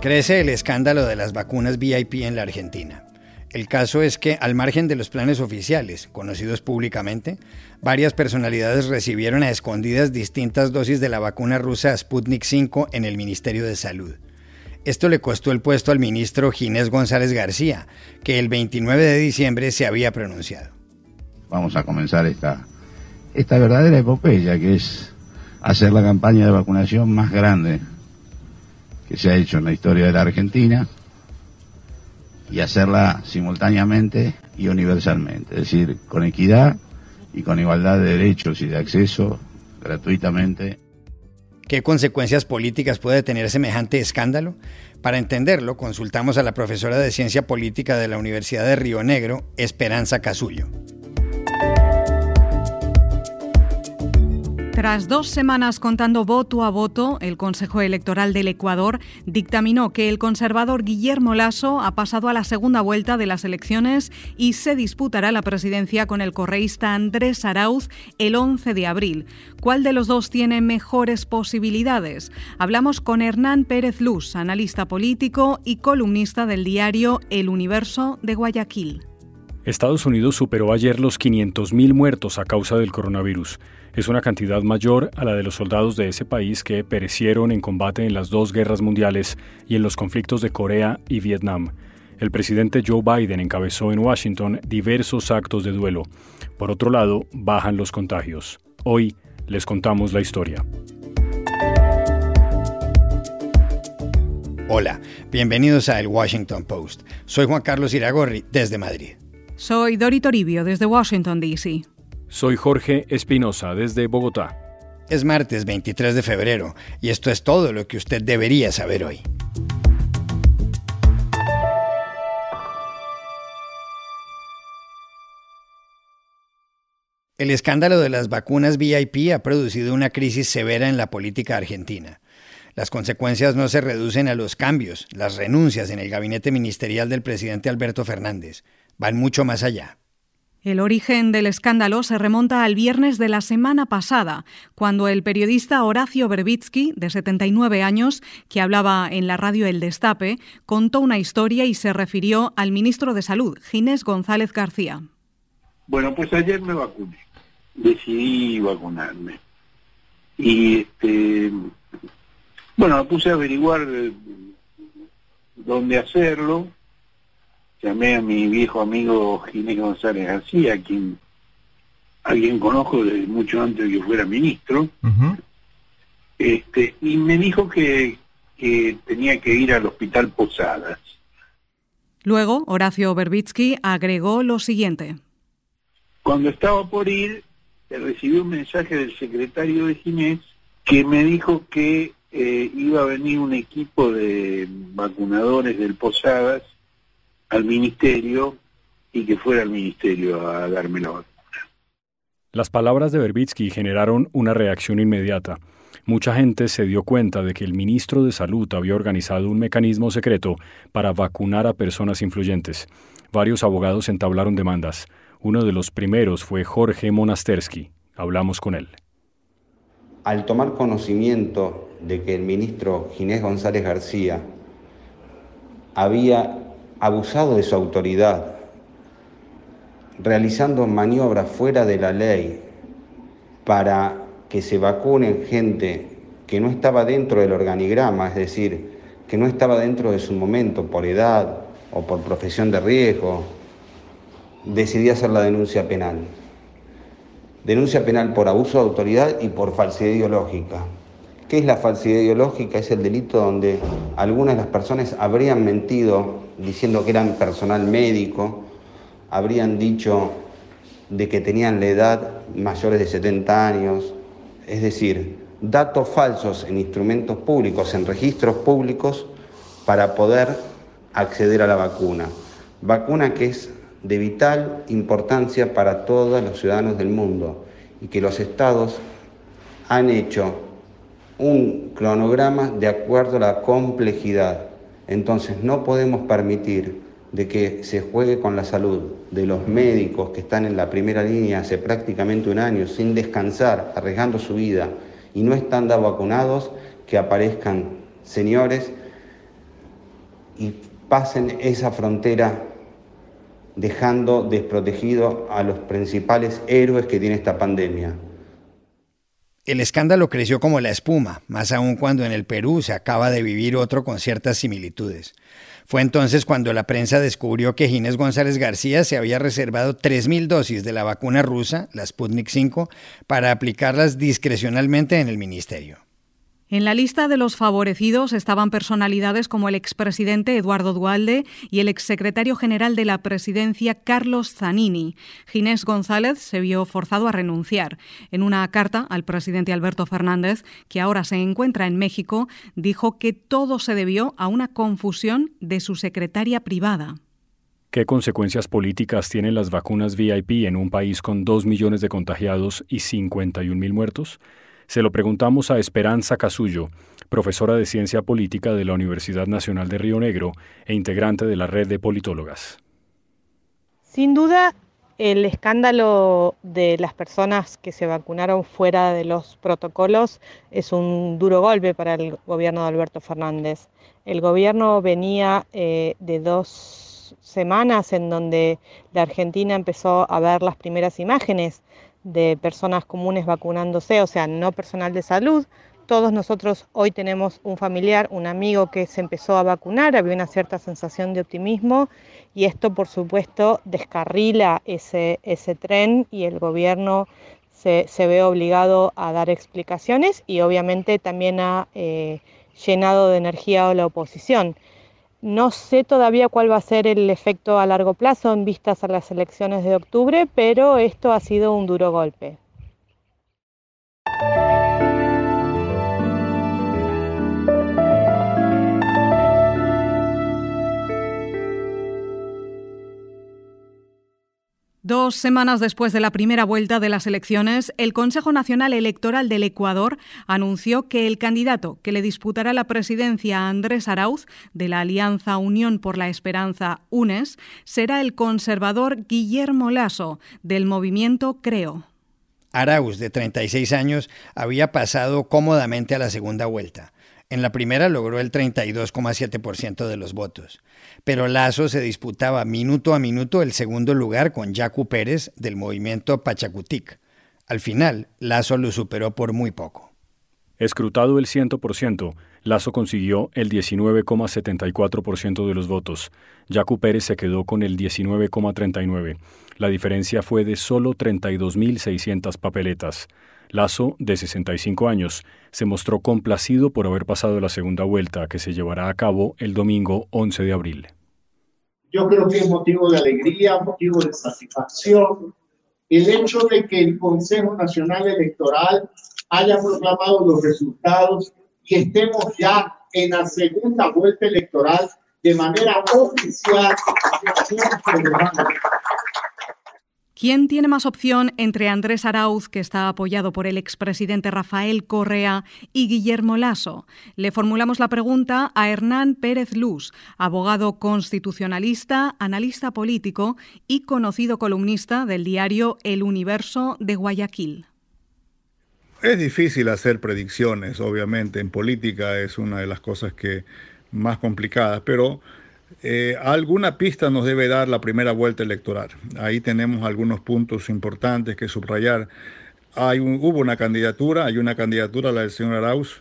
Crece el escándalo de las vacunas VIP en la Argentina. El caso es que, al margen de los planes oficiales, conocidos públicamente, varias personalidades recibieron a escondidas distintas dosis de la vacuna rusa Sputnik V en el Ministerio de Salud. Esto le costó el puesto al ministro Ginés González García, que el 29 de diciembre se había pronunciado. Vamos a comenzar esta, esta verdadera epopeya, que es hacer la campaña de vacunación más grande que se ha hecho en la historia de la Argentina y hacerla simultáneamente y universalmente, es decir, con equidad y con igualdad de derechos y de acceso gratuitamente. ¿Qué consecuencias políticas puede tener semejante escándalo? Para entenderlo, consultamos a la profesora de Ciencia Política de la Universidad de Río Negro, Esperanza Casullo. Tras dos semanas contando voto a voto, el Consejo Electoral del Ecuador dictaminó que el conservador Guillermo Lasso ha pasado a la segunda vuelta de las elecciones y se disputará la presidencia con el correísta Andrés Arauz el 11 de abril. ¿Cuál de los dos tiene mejores posibilidades? Hablamos con Hernán Pérez Luz, analista político y columnista del diario El Universo de Guayaquil. Estados Unidos superó ayer los 500.000 muertos a causa del coronavirus. Es una cantidad mayor a la de los soldados de ese país que perecieron en combate en las dos guerras mundiales y en los conflictos de Corea y Vietnam. El presidente Joe Biden encabezó en Washington diversos actos de duelo. Por otro lado, bajan los contagios. Hoy les contamos la historia. Hola, bienvenidos a El Washington Post. Soy Juan Carlos Iragorri desde Madrid. Soy Dori Toribio desde Washington, D.C. Soy Jorge Espinosa desde Bogotá. Es martes 23 de febrero y esto es todo lo que usted debería saber hoy. El escándalo de las vacunas VIP ha producido una crisis severa en la política argentina. Las consecuencias no se reducen a los cambios, las renuncias en el gabinete ministerial del presidente Alberto Fernández, van mucho más allá. El origen del escándalo se remonta al viernes de la semana pasada, cuando el periodista Horacio Berbitsky, de 79 años, que hablaba en la radio El Destape, contó una historia y se refirió al ministro de Salud, Ginés González García. Bueno, pues ayer me vacuné, decidí vacunarme. Y este, bueno, me puse a averiguar eh, dónde hacerlo llamé a mi viejo amigo Ginés González García, a quien, a quien conozco desde mucho antes de que fuera ministro, este, y me dijo que, que tenía que ir al hospital Posadas. Luego, Horacio Berbitsky agregó lo siguiente. Cuando estaba por ir, recibí un mensaje del secretario de Ginés que me dijo que eh, iba a venir un equipo de vacunadores del Posadas al ministerio y que fuera al ministerio a darme la vacuna. Las palabras de Berbitsky generaron una reacción inmediata. Mucha gente se dio cuenta de que el ministro de Salud había organizado un mecanismo secreto para vacunar a personas influyentes. Varios abogados entablaron demandas. Uno de los primeros fue Jorge Monastersky. Hablamos con él. Al tomar conocimiento de que el ministro Ginés González García había abusado de su autoridad, realizando maniobras fuera de la ley para que se vacunen gente que no estaba dentro del organigrama, es decir, que no estaba dentro de su momento por edad o por profesión de riesgo, decidí hacer la denuncia penal. Denuncia penal por abuso de autoridad y por falsedad ideológica. ¿Qué es la falsedad ideológica? Es el delito donde algunas de las personas habrían mentido diciendo que eran personal médico, habrían dicho de que tenían la edad mayores de 70 años, es decir, datos falsos en instrumentos públicos, en registros públicos, para poder acceder a la vacuna. Vacuna que es de vital importancia para todos los ciudadanos del mundo y que los estados han hecho un cronograma de acuerdo a la complejidad. Entonces no podemos permitir de que se juegue con la salud de los médicos que están en la primera línea hace prácticamente un año sin descansar, arriesgando su vida y no estando vacunados, que aparezcan señores y pasen esa frontera dejando desprotegido a los principales héroes que tiene esta pandemia. El escándalo creció como la espuma, más aún cuando en el Perú se acaba de vivir otro con ciertas similitudes. Fue entonces cuando la prensa descubrió que Ginés González García se había reservado 3.000 dosis de la vacuna rusa, la Sputnik 5, para aplicarlas discrecionalmente en el ministerio. En la lista de los favorecidos estaban personalidades como el expresidente Eduardo Dualde y el exsecretario general de la presidencia Carlos Zanini. Ginés González se vio forzado a renunciar. En una carta al presidente Alberto Fernández, que ahora se encuentra en México, dijo que todo se debió a una confusión de su secretaria privada. ¿Qué consecuencias políticas tienen las vacunas VIP en un país con 2 millones de contagiados y 51 mil muertos? Se lo preguntamos a Esperanza Casullo, profesora de Ciencia Política de la Universidad Nacional de Río Negro e integrante de la red de politólogas. Sin duda, el escándalo de las personas que se vacunaron fuera de los protocolos es un duro golpe para el gobierno de Alberto Fernández. El gobierno venía eh, de dos semanas en donde la Argentina empezó a ver las primeras imágenes de personas comunes vacunándose, o sea, no personal de salud. Todos nosotros hoy tenemos un familiar, un amigo que se empezó a vacunar, había una cierta sensación de optimismo y esto por supuesto descarrila ese, ese tren y el gobierno se, ve obligado a dar explicaciones y obviamente también ha eh, llenado de energía a la oposición. No sé todavía cuál va a ser el efecto a largo plazo en vistas a las elecciones de octubre, pero esto ha sido un duro golpe. Dos semanas después de la primera vuelta de las elecciones, el Consejo Nacional Electoral del Ecuador anunció que el candidato que le disputará la presidencia a Andrés Arauz, de la Alianza Unión por la Esperanza UNES, será el conservador Guillermo Lasso, del movimiento Creo. Arauz, de 36 años, había pasado cómodamente a la segunda vuelta. En la primera logró el 32,7% de los votos, pero Lazo se disputaba minuto a minuto el segundo lugar con Yacu Pérez del movimiento Pachacutic. Al final, Lazo lo superó por muy poco. Escrutado el 100%, Lazo consiguió el 19,74% de los votos. Yacu Pérez se quedó con el 19,39%. La diferencia fue de solo 32.600 papeletas. Lazo, de 65 años, se mostró complacido por haber pasado la segunda vuelta que se llevará a cabo el domingo 11 de abril. Yo creo que es motivo de alegría, motivo de satisfacción el hecho de que el Consejo Nacional Electoral haya proclamado los resultados y estemos ya en la segunda vuelta electoral de manera oficial. ¿Quién tiene más opción entre Andrés Arauz, que está apoyado por el expresidente Rafael Correa, y Guillermo Lasso? Le formulamos la pregunta a Hernán Pérez Luz, abogado constitucionalista, analista político y conocido columnista del diario El Universo de Guayaquil. Es difícil hacer predicciones, obviamente, en política es una de las cosas que más complicadas, pero eh, alguna pista nos debe dar la primera vuelta electoral. Ahí tenemos algunos puntos importantes que subrayar. Hay hubo una candidatura, hay una candidatura, la del señor Arauz,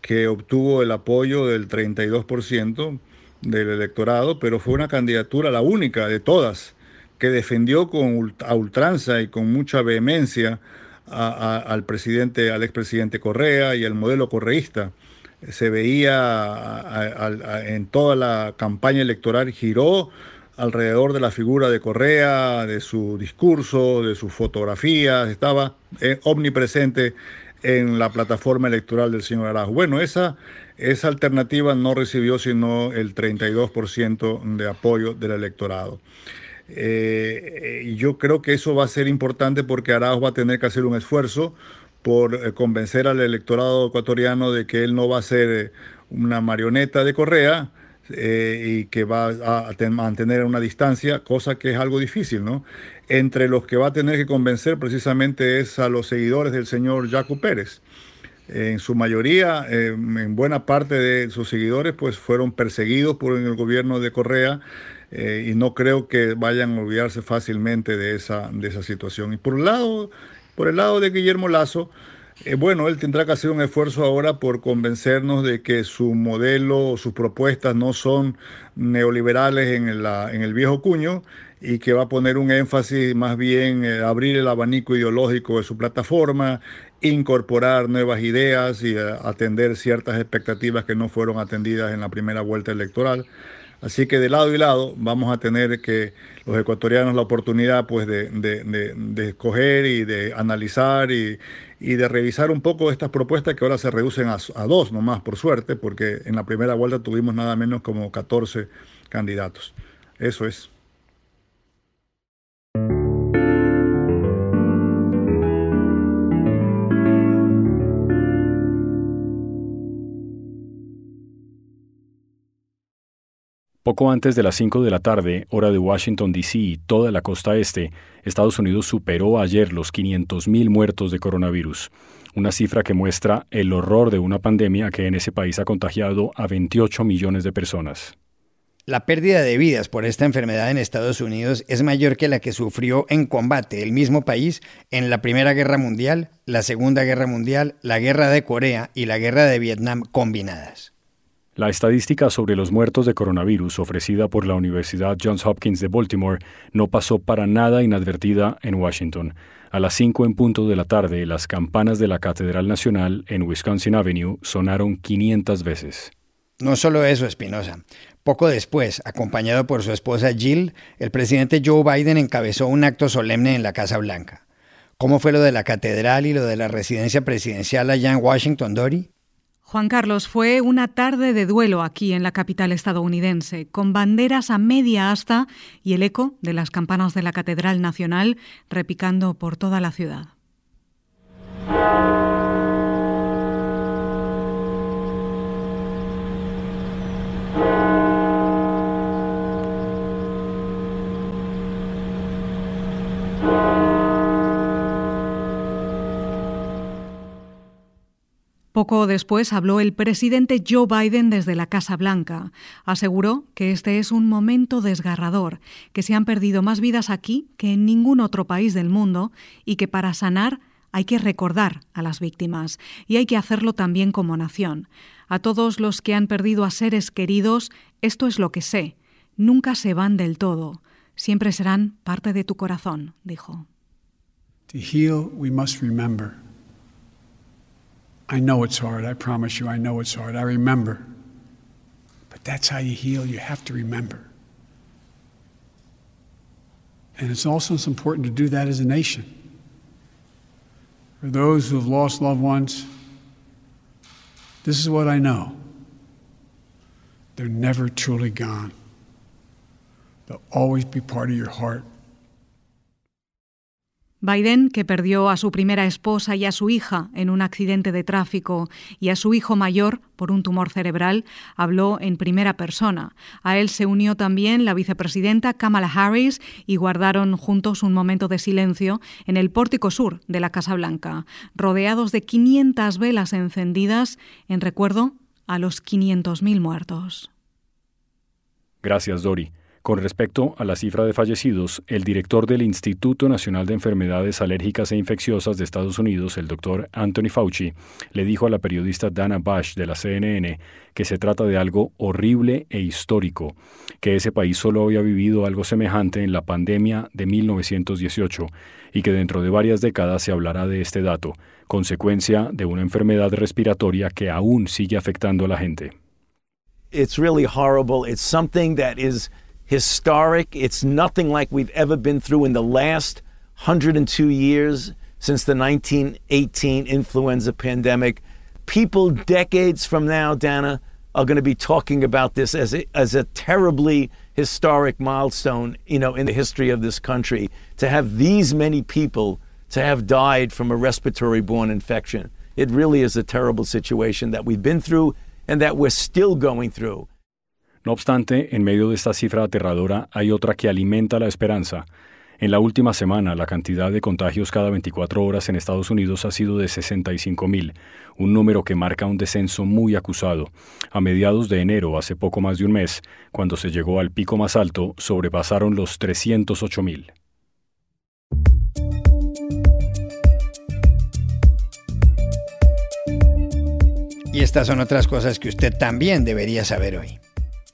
que obtuvo el apoyo del 32% del electorado, pero fue una candidatura, la única de todas, que defendió con a ultranza y con mucha vehemencia al presidente, al expresidente Correa y al modelo correísta se veía en toda la campaña electoral, giró alrededor de la figura de Correa, de su discurso, de sus fotografías, estaba eh, omnipresente en la plataforma electoral del señor Arajo. Bueno, esa, esa alternativa no recibió sino el 32% de apoyo del electorado. Eh, y yo creo que eso va a ser importante porque Arauz va a tener que hacer un esfuerzo por eh, convencer al electorado ecuatoriano de que él no va a ser eh, una marioneta de Correa y que va a mantener una distancia, cosa que es algo difícil, ¿no? Entre los que va a tener que convencer precisamente es a los seguidores del señor Jaco Pérez. En su mayoría, en buena parte de sus seguidores, pues fueron perseguidos por el gobierno de Correa eh, y no creo que vayan a olvidarse fácilmente de esa, de esa situación. Y por, un lado, por el lado de Guillermo Lazo, eh, bueno, él tendrá que hacer un esfuerzo ahora por convencernos de que su modelo, sus propuestas no son neoliberales en, el viejo cuño y que va a poner un énfasis más bien eh, abrir el abanico ideológico de su plataforma, incorporar nuevas ideas y atender ciertas expectativas que no fueron atendidas en la primera vuelta electoral. Así que de lado y lado vamos a tener que los ecuatorianos la oportunidad pues de, de, escoger y de analizar y, de revisar un poco estas propuestas que ahora se reducen a, a, dos nomás por suerte, porque en la primera vuelta tuvimos nada menos como 14 candidatos. Eso es. Poco antes de las 5 de la tarde, hora de Washington, D.C. y toda la costa este, Estados Unidos superó ayer los 500.000 muertos de coronavirus, una cifra que muestra el horror de una pandemia que en ese país ha contagiado a 28 millones de personas. La pérdida de vidas por esta enfermedad en Estados Unidos es mayor que la que sufrió en combate el mismo país en la Primera Guerra Mundial, la Segunda Guerra Mundial, la Guerra de Corea y la Guerra de Vietnam combinadas. La estadística sobre los muertos de coronavirus ofrecida por la Universidad Johns Hopkins de Baltimore no pasó para nada inadvertida en Washington. A las 5 en punto de la tarde, las campanas de la Catedral Nacional en Wisconsin Avenue sonaron 500 veces. No solo eso, Espinosa. Poco después, acompañado por su esposa Jill, el presidente Joe Biden encabezó un acto solemne en la Casa Blanca. ¿Cómo fue lo de la catedral y lo de la residencia presidencial allá en Washington, Dory? Juan Carlos, fue una tarde de duelo aquí en la capital estadounidense, con banderas a media asta y el eco de las campanas de la Catedral Nacional repicando por toda la ciudad. Poco después habló el presidente Joe Biden desde la Casa Blanca. Aseguró que este es un momento desgarrador, que se han perdido más vidas aquí que en ningún otro país del mundo y que para sanar hay que recordar a las víctimas y hay que hacerlo también como nación. A todos los que han perdido a seres queridos, esto es lo que sé. Nunca se van del todo. Siempre serán parte de tu corazón, dijo. To heal, we must remember. I know it's hard. I promise you, I know it's hard. I remember. But that's how you heal. You have to remember. And it's also important to do that as a nation. For those who have lost loved ones, this is what I know they're never truly gone. They'll always be part of your heart Biden, que perdió a su primera esposa y a su hija en un accidente de tráfico y a su hijo mayor por un tumor cerebral, habló en primera persona. A él se unió también la vicepresidenta Kamala Harris y guardaron juntos un momento de silencio en el pórtico sur de la Casa Blanca, rodeados de 500 velas encendidas en recuerdo a los 500.000 muertos. Gracias, Dori. Con respecto a la cifra de fallecidos, el director del Instituto Nacional de Enfermedades Alérgicas e Infecciosas de Estados Unidos, el doctor Anthony Fauci, le dijo a la periodista Dana Bash de la CNN que se trata de algo horrible e histórico, que ese país solo había vivido algo semejante en la pandemia de 1918 y que dentro de varias décadas se hablará de este dato, consecuencia de una enfermedad respiratoria que aún sigue afectando a la gente. Horrible. Historic. It's nothing like we've ever been through in the last 102 years since the 1918 influenza pandemic. People decades from now, Dana, are going to be talking about this as a, as a terribly historic milestone, you know, in the history of this country to have these many people to have died from a respiratory borne infection. It really is a terrible situation that we've been through and that we're still going through. No obstante, en medio de esta cifra aterradora hay otra que alimenta la esperanza. En la última semana, la cantidad de contagios cada 24 horas en Estados Unidos ha sido de 65.000, un número que marca un descenso muy acusado. A mediados de enero, hace poco más de un mes, cuando se llegó al pico más alto, sobrepasaron los 308.000. Y estas son otras cosas que usted también debería saber hoy.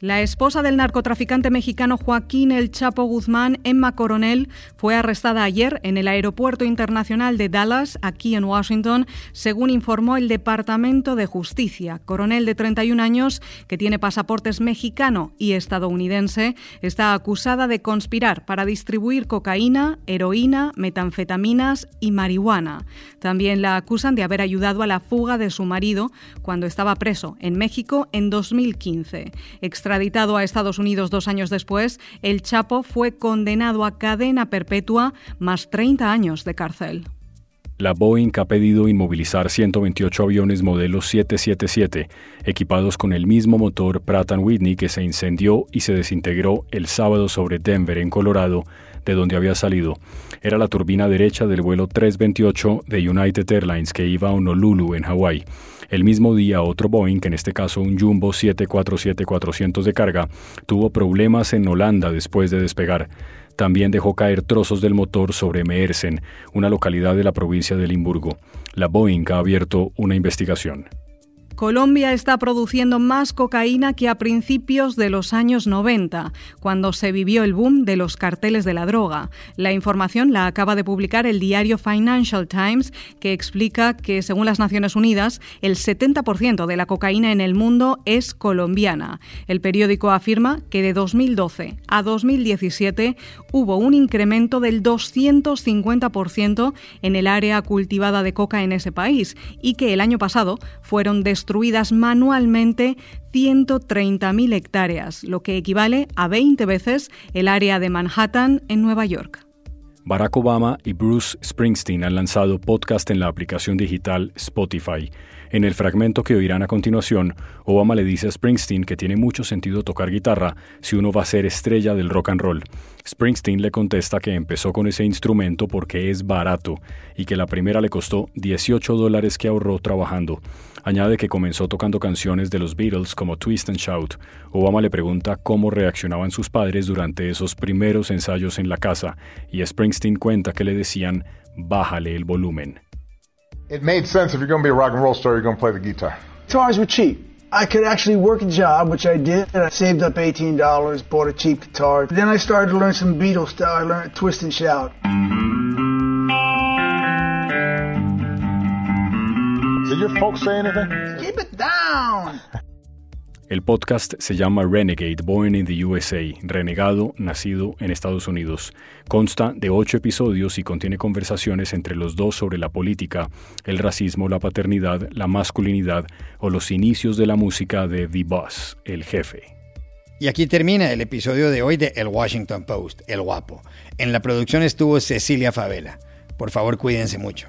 La esposa del narcotraficante mexicano Joaquín El Chapo Guzmán, Emma Coronel, fue arrestada ayer en el Aeropuerto Internacional de Dallas, aquí en Washington, según informó el Departamento de Justicia. Coronel, de 31 años, que tiene pasaportes mexicano y estadounidense, está acusada de conspirar para distribuir cocaína, heroína, metanfetaminas y marihuana. También la acusan de haber ayudado a la fuga de su marido cuando estaba preso en México en 2015. Extraditado a Estados Unidos dos años después, el Chapo fue condenado a cadena perpetua más 30 años de cárcel. La Boeing ha pedido inmovilizar 128 aviones modelo 777, equipados con el mismo motor Pratt Whitney que se incendió y se desintegró el sábado sobre Denver, en Colorado, de donde había salido. Era la turbina derecha del vuelo 328 de United Airlines que iba a Honolulu, en Hawái. El mismo día, otro Boeing, en este caso un Jumbo 747-400 de carga, tuvo problemas en Holanda después de despegar. También dejó caer trozos del motor sobre Meersen, una localidad de la provincia de Limburgo. La Boeing ha abierto una investigación. Colombia está produciendo más cocaína que a principios de los años 90, cuando se vivió el boom de los carteles de la droga. La información la acaba de publicar el diario Financial Times, que explica que, según las Naciones Unidas, el 70% de la cocaína en el mundo es colombiana. El periódico afirma que de 2012 a 2017 hubo un incremento del 250% en el área cultivada de coca en ese país y que el año pasado fueron destruidos destruidas manualmente 130.000 hectáreas, lo que equivale a 20 veces el área de Manhattan en Nueva York. Barack Obama y Bruce Springsteen han lanzado podcast en la aplicación digital Spotify. En el fragmento que oirán a continuación, Obama le dice a Springsteen que tiene mucho sentido tocar guitarra si uno va a ser estrella del rock and roll. Springsteen le contesta que empezó con ese instrumento porque es barato y que la primera le costó 18 dólares que ahorró trabajando. Añade que comenzó tocando canciones de los Beatles como Twist and Shout. Obama le pregunta cómo reaccionaban sus padres durante esos primeros ensayos en la casa y Springsteen cuenta que le decían bájale el volumen. it made sense if you're going to be a rock and roll star, you're going to play the guitar. Guitars were cheap. I could actually work a job, which I did, and I saved up $18, bought a cheap guitar. Then I started to learn some Beatles stuff. I learned Twist and Shout. Did your folks say anything? Keep it down! El podcast se llama Renegade, Born in the USA, Renegado, nacido en Estados Unidos. Consta de ocho episodios y contiene conversaciones entre los dos sobre la política, el racismo, la paternidad, la masculinidad o los inicios de la música de The Boss, el jefe. Y aquí termina el episodio de hoy de El Washington Post, El Guapo. En la producción estuvo Cecilia Favela. Por favor, cuídense mucho.